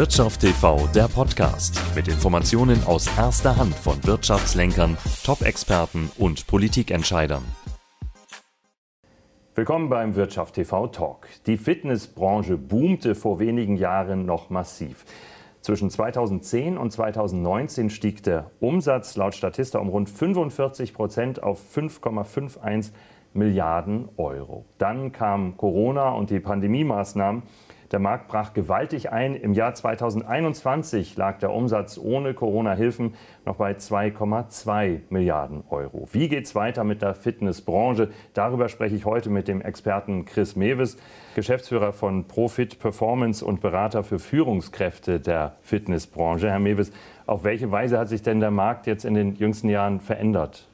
Wirtschaft TV, der Podcast mit Informationen aus erster Hand von Wirtschaftslenkern, Top-Experten und Politikentscheidern. Willkommen beim Wirtschaft TV Talk. Die Fitnessbranche boomte vor wenigen Jahren noch massiv. Zwischen 2010 und 2019 stieg der Umsatz laut Statista um rund 45 Prozent auf 5,51 Milliarden Euro. Dann kam Corona und die Pandemie-Maßnahmen der Markt brach gewaltig ein. Im Jahr 2021 lag der Umsatz ohne Corona-Hilfen noch bei 2,2 Milliarden Euro. Wie geht es weiter mit der Fitnessbranche? Darüber spreche ich heute mit dem Experten Chris Mewes, Geschäftsführer von Profit Performance und Berater für Führungskräfte der Fitnessbranche. Herr Mewes, auf welche Weise hat sich denn der Markt jetzt in den jüngsten Jahren verändert?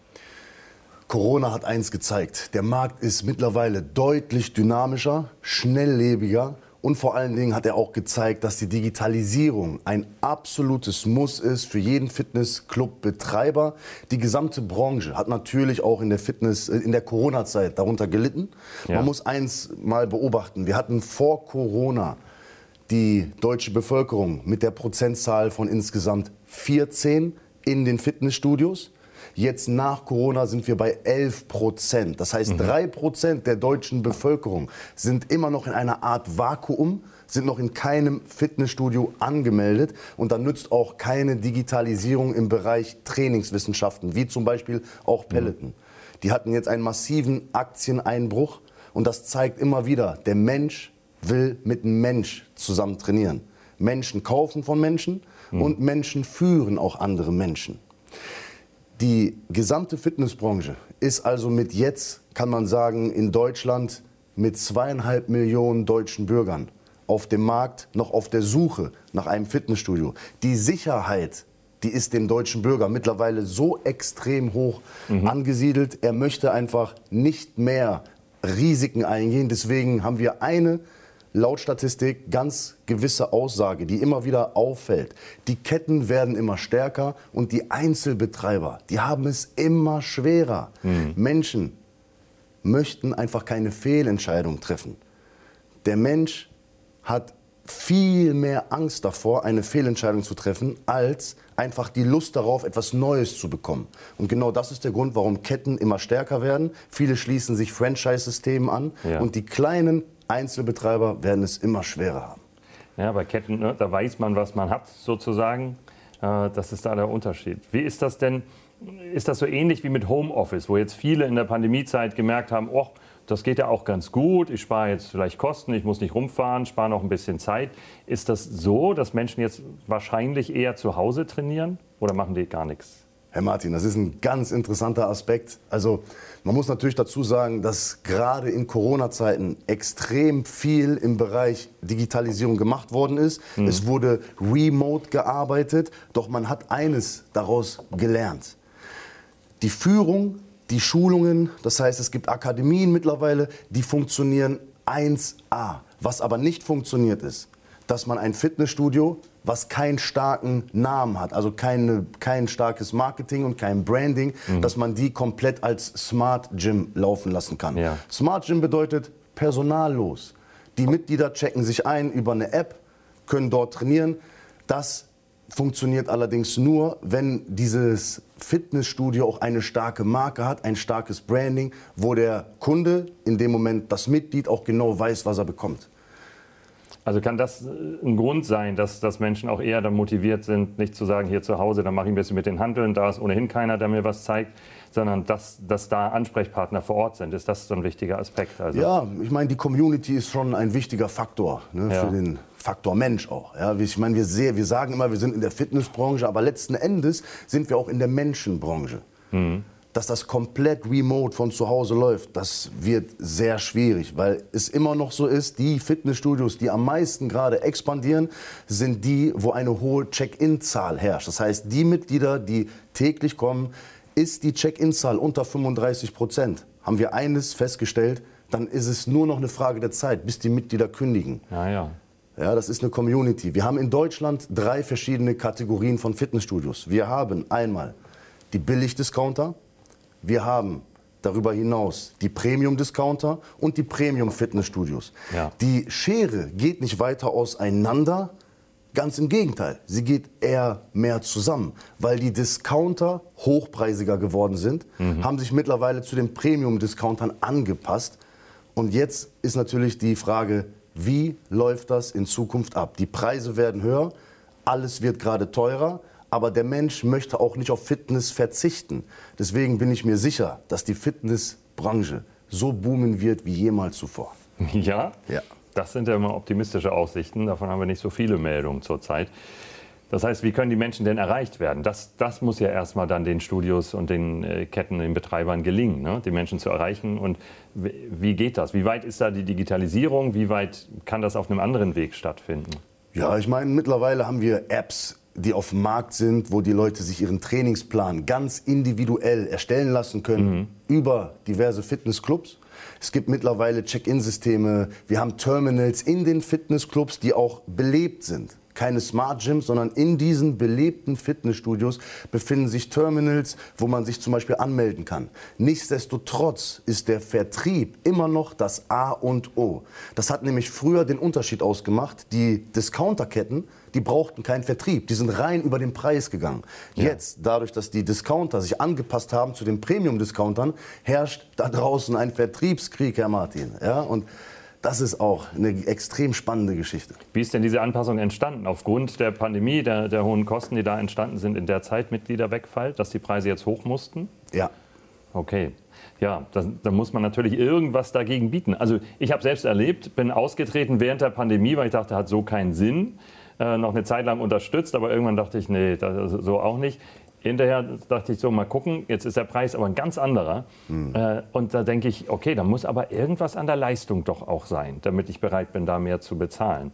Corona hat eins gezeigt. Der Markt ist mittlerweile deutlich dynamischer, schnelllebiger und vor allen Dingen hat er auch gezeigt, dass die Digitalisierung ein absolutes Muss ist für jeden Fitnessclub-Betreiber. Die gesamte Branche hat natürlich auch in der Fitness, äh, in der Corona-Zeit darunter gelitten. Ja. Man muss eins mal beobachten. Wir hatten vor Corona die deutsche Bevölkerung mit der Prozentzahl von insgesamt 14 in den Fitnessstudios. Jetzt nach Corona sind wir bei 11 Prozent. Das heißt, mhm. drei Prozent der deutschen Bevölkerung sind immer noch in einer Art Vakuum sind noch in keinem Fitnessstudio angemeldet und da nützt auch keine Digitalisierung im Bereich Trainingswissenschaften, wie zum Beispiel auch Peloton. Mhm. Die hatten jetzt einen massiven Aktieneinbruch und das zeigt immer wieder, der Mensch will mit einem Mensch zusammen trainieren. Menschen kaufen von Menschen mhm. und Menschen führen auch andere Menschen. Die gesamte Fitnessbranche ist also mit jetzt, kann man sagen, in Deutschland mit zweieinhalb Millionen deutschen Bürgern auf dem Markt noch auf der Suche nach einem Fitnessstudio. Die Sicherheit, die ist dem deutschen Bürger mittlerweile so extrem hoch mhm. angesiedelt. Er möchte einfach nicht mehr Risiken eingehen. Deswegen haben wir eine laut Statistik ganz gewisse Aussage, die immer wieder auffällt. Die Ketten werden immer stärker und die Einzelbetreiber, die haben es immer schwerer. Mhm. Menschen möchten einfach keine Fehlentscheidung treffen. Der Mensch hat viel mehr Angst davor, eine Fehlentscheidung zu treffen, als einfach die Lust darauf, etwas Neues zu bekommen. Und genau das ist der Grund, warum Ketten immer stärker werden. Viele schließen sich Franchise-Systemen an ja. und die kleinen Einzelbetreiber werden es immer schwerer haben. Ja, bei Ketten, ne, da weiß man, was man hat, sozusagen. Äh, das ist da der Unterschied. Wie ist das denn? Ist das so ähnlich wie mit Homeoffice, wo jetzt viele in der Pandemiezeit gemerkt haben, oh, das geht ja auch ganz gut, ich spare jetzt vielleicht Kosten, ich muss nicht rumfahren, spare noch ein bisschen Zeit. Ist das so, dass Menschen jetzt wahrscheinlich eher zu Hause trainieren oder machen die gar nichts? Herr Martin, das ist ein ganz interessanter Aspekt. Also man muss natürlich dazu sagen, dass gerade in Corona-Zeiten extrem viel im Bereich Digitalisierung gemacht worden ist. Mhm. Es wurde remote gearbeitet, doch man hat eines daraus gelernt. Die Führung, die Schulungen, das heißt es gibt Akademien mittlerweile, die funktionieren 1A. Was aber nicht funktioniert ist, dass man ein Fitnessstudio was keinen starken Namen hat, also keine, kein starkes Marketing und kein Branding, mhm. dass man die komplett als Smart Gym laufen lassen kann. Ja. Smart Gym bedeutet personallos. Die Mitglieder checken sich ein über eine App, können dort trainieren. Das funktioniert allerdings nur, wenn dieses Fitnessstudio auch eine starke Marke hat, ein starkes Branding, wo der Kunde in dem Moment das Mitglied auch genau weiß, was er bekommt. Also kann das äh, ein Grund sein, dass, dass Menschen auch eher dann motiviert sind, nicht zu sagen, hier zu Hause, dann mache ich ein bisschen mit den Handeln, da ist ohnehin keiner, der mir was zeigt, sondern dass, dass da Ansprechpartner vor Ort sind. Ist das so ein wichtiger Aspekt? Also ja, ich meine, die Community ist schon ein wichtiger Faktor ne, ja. für den Faktor Mensch auch. Ja, ich meine, wir, sehr, wir sagen immer, wir sind in der Fitnessbranche, aber letzten Endes sind wir auch in der Menschenbranche. Mhm dass das komplett remote von zu Hause läuft, das wird sehr schwierig, weil es immer noch so ist, die Fitnessstudios, die am meisten gerade expandieren, sind die, wo eine hohe Check-in-Zahl herrscht. Das heißt, die Mitglieder, die täglich kommen, ist die Check-in-Zahl unter 35 Prozent. Haben wir eines festgestellt, dann ist es nur noch eine Frage der Zeit, bis die Mitglieder kündigen. Ja, ja. Ja, das ist eine Community. Wir haben in Deutschland drei verschiedene Kategorien von Fitnessstudios. Wir haben einmal die Billigdiscounter, wir haben darüber hinaus die Premium-Discounter und die Premium-Fitnessstudios. Ja. Die Schere geht nicht weiter auseinander, Ganz im Gegenteil, sie geht eher mehr zusammen, weil die Discounter hochpreisiger geworden sind, mhm. haben sich mittlerweile zu den Premium-Discountern angepasst. Und jetzt ist natürlich die Frage, wie läuft das in Zukunft ab? Die Preise werden höher, alles wird gerade teurer, aber der Mensch möchte auch nicht auf Fitness verzichten. Deswegen bin ich mir sicher, dass die Fitnessbranche so boomen wird wie jemals zuvor. Ja? Ja. Das sind ja immer optimistische Aussichten. Davon haben wir nicht so viele Meldungen zurzeit. Das heißt, wie können die Menschen denn erreicht werden? Das, das muss ja erstmal dann den Studios und den äh, Ketten, den Betreibern gelingen, ne? die Menschen zu erreichen. Und wie geht das? Wie weit ist da die Digitalisierung? Wie weit kann das auf einem anderen Weg stattfinden? Ja, ich meine, mittlerweile haben wir Apps, die auf dem Markt sind, wo die Leute sich ihren Trainingsplan ganz individuell erstellen lassen können mhm. über diverse Fitnessclubs. Es gibt mittlerweile Check-in-Systeme. Wir haben Terminals in den Fitnessclubs, die auch belebt sind. Keine Smart Gyms, sondern in diesen belebten Fitnessstudios befinden sich Terminals, wo man sich zum Beispiel anmelden kann. Nichtsdestotrotz ist der Vertrieb immer noch das A und O. Das hat nämlich früher den Unterschied ausgemacht. Die Discounterketten die brauchten keinen Vertrieb. Die sind rein über den Preis gegangen. Ja. Jetzt, dadurch, dass die Discounter sich angepasst haben zu den Premium-Discountern, herrscht da draußen ein Vertriebskrieg, Herr Martin. Ja? Und das ist auch eine extrem spannende Geschichte. Wie ist denn diese Anpassung entstanden? Aufgrund der Pandemie, der, der hohen Kosten, die da entstanden sind, in der Zeit Mitglieder wegfallen, dass die Preise jetzt hoch mussten? Ja. Okay. Ja, da muss man natürlich irgendwas dagegen bieten. Also ich habe selbst erlebt, bin ausgetreten während der Pandemie, weil ich dachte, hat so keinen Sinn äh, noch eine Zeit lang unterstützt, aber irgendwann dachte ich, nee, das, so auch nicht. Hinterher dachte ich so, mal gucken, jetzt ist der Preis aber ein ganz anderer. Mhm. Äh, und da denke ich, okay, da muss aber irgendwas an der Leistung doch auch sein, damit ich bereit bin, da mehr zu bezahlen.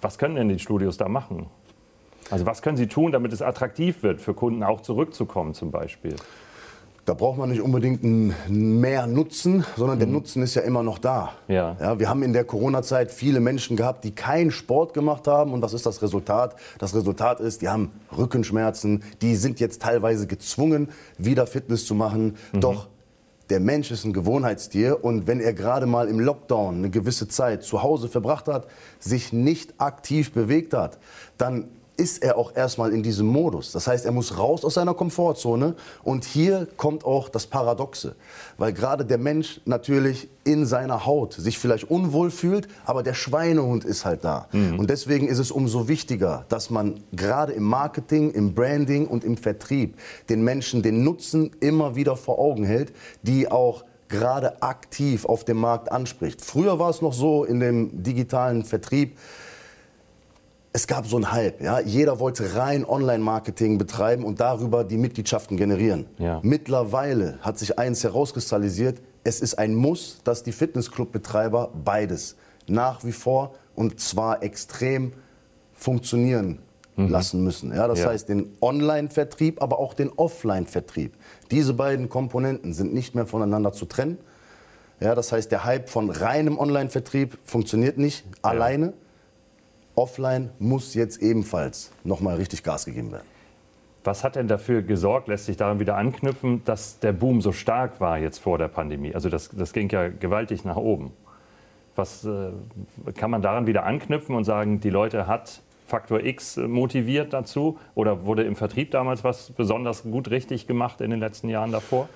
Was können denn die Studios da machen? Also was können sie tun, damit es attraktiv wird, für Kunden auch zurückzukommen zum Beispiel? Da braucht man nicht unbedingt mehr Nutzen, sondern der mhm. Nutzen ist ja immer noch da. Ja. ja. wir haben in der Corona-Zeit viele Menschen gehabt, die keinen Sport gemacht haben. Und was ist das Resultat? Das Resultat ist, die haben Rückenschmerzen, die sind jetzt teilweise gezwungen, wieder Fitness zu machen. Mhm. Doch der Mensch ist ein Gewohnheitstier und wenn er gerade mal im Lockdown eine gewisse Zeit zu Hause verbracht hat, sich nicht aktiv bewegt hat, dann ist er auch erstmal in diesem Modus. Das heißt, er muss raus aus seiner Komfortzone. Und hier kommt auch das Paradoxe. Weil gerade der Mensch natürlich in seiner Haut sich vielleicht unwohl fühlt, aber der Schweinehund ist halt da. Mhm. Und deswegen ist es umso wichtiger, dass man gerade im Marketing, im Branding und im Vertrieb den Menschen den Nutzen immer wieder vor Augen hält, die auch gerade aktiv auf dem Markt anspricht. Früher war es noch so in dem digitalen Vertrieb, es gab so einen Hype. Ja? Jeder wollte rein Online-Marketing betreiben und darüber die Mitgliedschaften generieren. Ja. Mittlerweile hat sich eins herauskristallisiert, es ist ein Muss, dass die Fitnessclub-Betreiber beides nach wie vor und zwar extrem funktionieren mhm. lassen müssen. Ja, das ja. heißt den Online-Vertrieb, aber auch den Offline-Vertrieb. Diese beiden Komponenten sind nicht mehr voneinander zu trennen. Ja, das heißt, der Hype von reinem Online-Vertrieb funktioniert nicht ja. alleine. Offline muss jetzt ebenfalls nochmal richtig Gas gegeben werden. Was hat denn dafür gesorgt, lässt sich daran wieder anknüpfen, dass der Boom so stark war jetzt vor der Pandemie? Also das, das ging ja gewaltig nach oben. Was äh, kann man daran wieder anknüpfen und sagen, die Leute hat Faktor X motiviert dazu? Oder wurde im Vertrieb damals was besonders gut richtig gemacht in den letzten Jahren davor?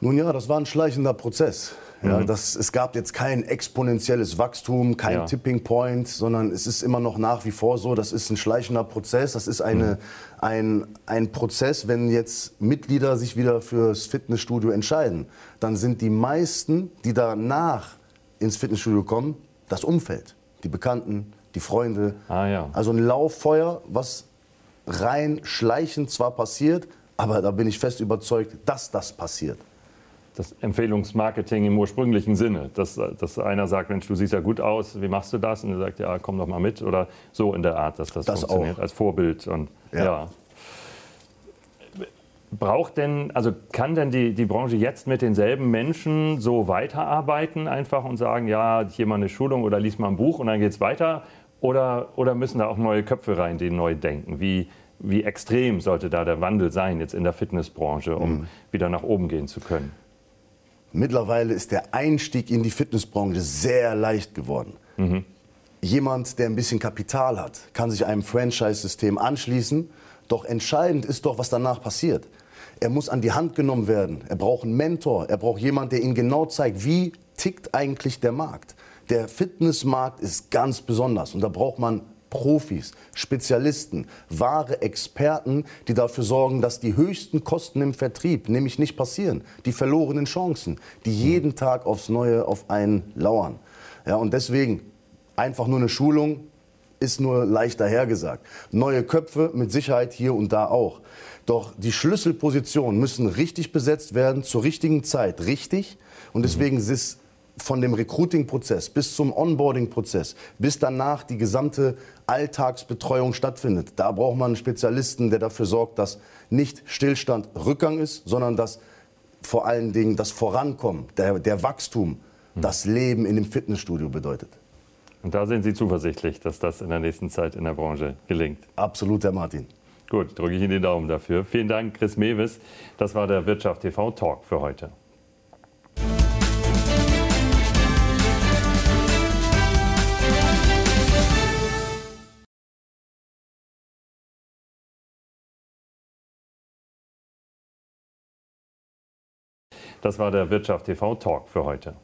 Nun ja, das war ein schleichender Prozess. Ja, mhm. das, es gab jetzt kein exponentielles Wachstum, kein ja. Tipping Point, sondern es ist immer noch nach wie vor so, das ist ein schleichender Prozess. Das ist eine, mhm. ein, ein Prozess, wenn jetzt Mitglieder sich wieder fürs Fitnessstudio entscheiden, dann sind die meisten, die danach ins Fitnessstudio kommen, das Umfeld, die Bekannten, die Freunde. Ah, ja. Also ein Lauffeuer, was rein schleichend zwar passiert, aber da bin ich fest überzeugt, dass das passiert das Empfehlungsmarketing im ursprünglichen Sinne. Dass, dass einer sagt, Mensch, du siehst ja gut aus, wie machst du das? Und er sagt, ja, komm doch mal mit. Oder so in der Art, dass das, das funktioniert, auch. als Vorbild. Und, ja. ja. Braucht denn, also kann denn die, die Branche jetzt mit denselben Menschen so weiterarbeiten einfach und sagen, ja, hier mal eine Schulung oder lies mal ein Buch und dann geht es weiter? Oder, oder müssen da auch neue Köpfe rein, die neu denken? Wie, wie extrem sollte da der Wandel sein jetzt in der Fitnessbranche, um mhm. wieder nach oben gehen zu können? Mittlerweile ist der Einstieg in die Fitnessbranche sehr leicht geworden. Mhm. Jemand, der ein bisschen Kapital hat, kann sich einem Franchise-System anschließen. Doch entscheidend ist doch, was danach passiert. Er muss an die Hand genommen werden. Er braucht einen Mentor. Er braucht jemanden, der ihm genau zeigt, wie tickt eigentlich der Markt. Der Fitnessmarkt ist ganz besonders und da braucht man Profis, Spezialisten, wahre Experten, die dafür sorgen, dass die höchsten Kosten im Vertrieb nämlich nicht passieren. Die verlorenen Chancen, die jeden Tag aufs Neue auf einen lauern. Ja, und deswegen einfach nur eine Schulung ist nur leicht dahergesagt. Neue Köpfe mit Sicherheit hier und da auch. Doch die Schlüsselpositionen müssen richtig besetzt werden, zur richtigen Zeit richtig. Und deswegen ist von dem Recruiting-Prozess bis zum Onboarding-Prozess, bis danach die gesamte Alltagsbetreuung stattfindet. Da braucht man einen Spezialisten, der dafür sorgt, dass nicht Stillstand Rückgang ist, sondern dass vor allen Dingen das Vorankommen, der, der Wachstum, das Leben in dem Fitnessstudio bedeutet. Und da sind Sie zuversichtlich, dass das in der nächsten Zeit in der Branche gelingt? Absolut, Herr Martin. Gut, drücke ich Ihnen den Daumen dafür. Vielen Dank, Chris Mewes. Das war der Wirtschaft TV Talk für heute. Das war der Wirtschaft TV Talk für heute.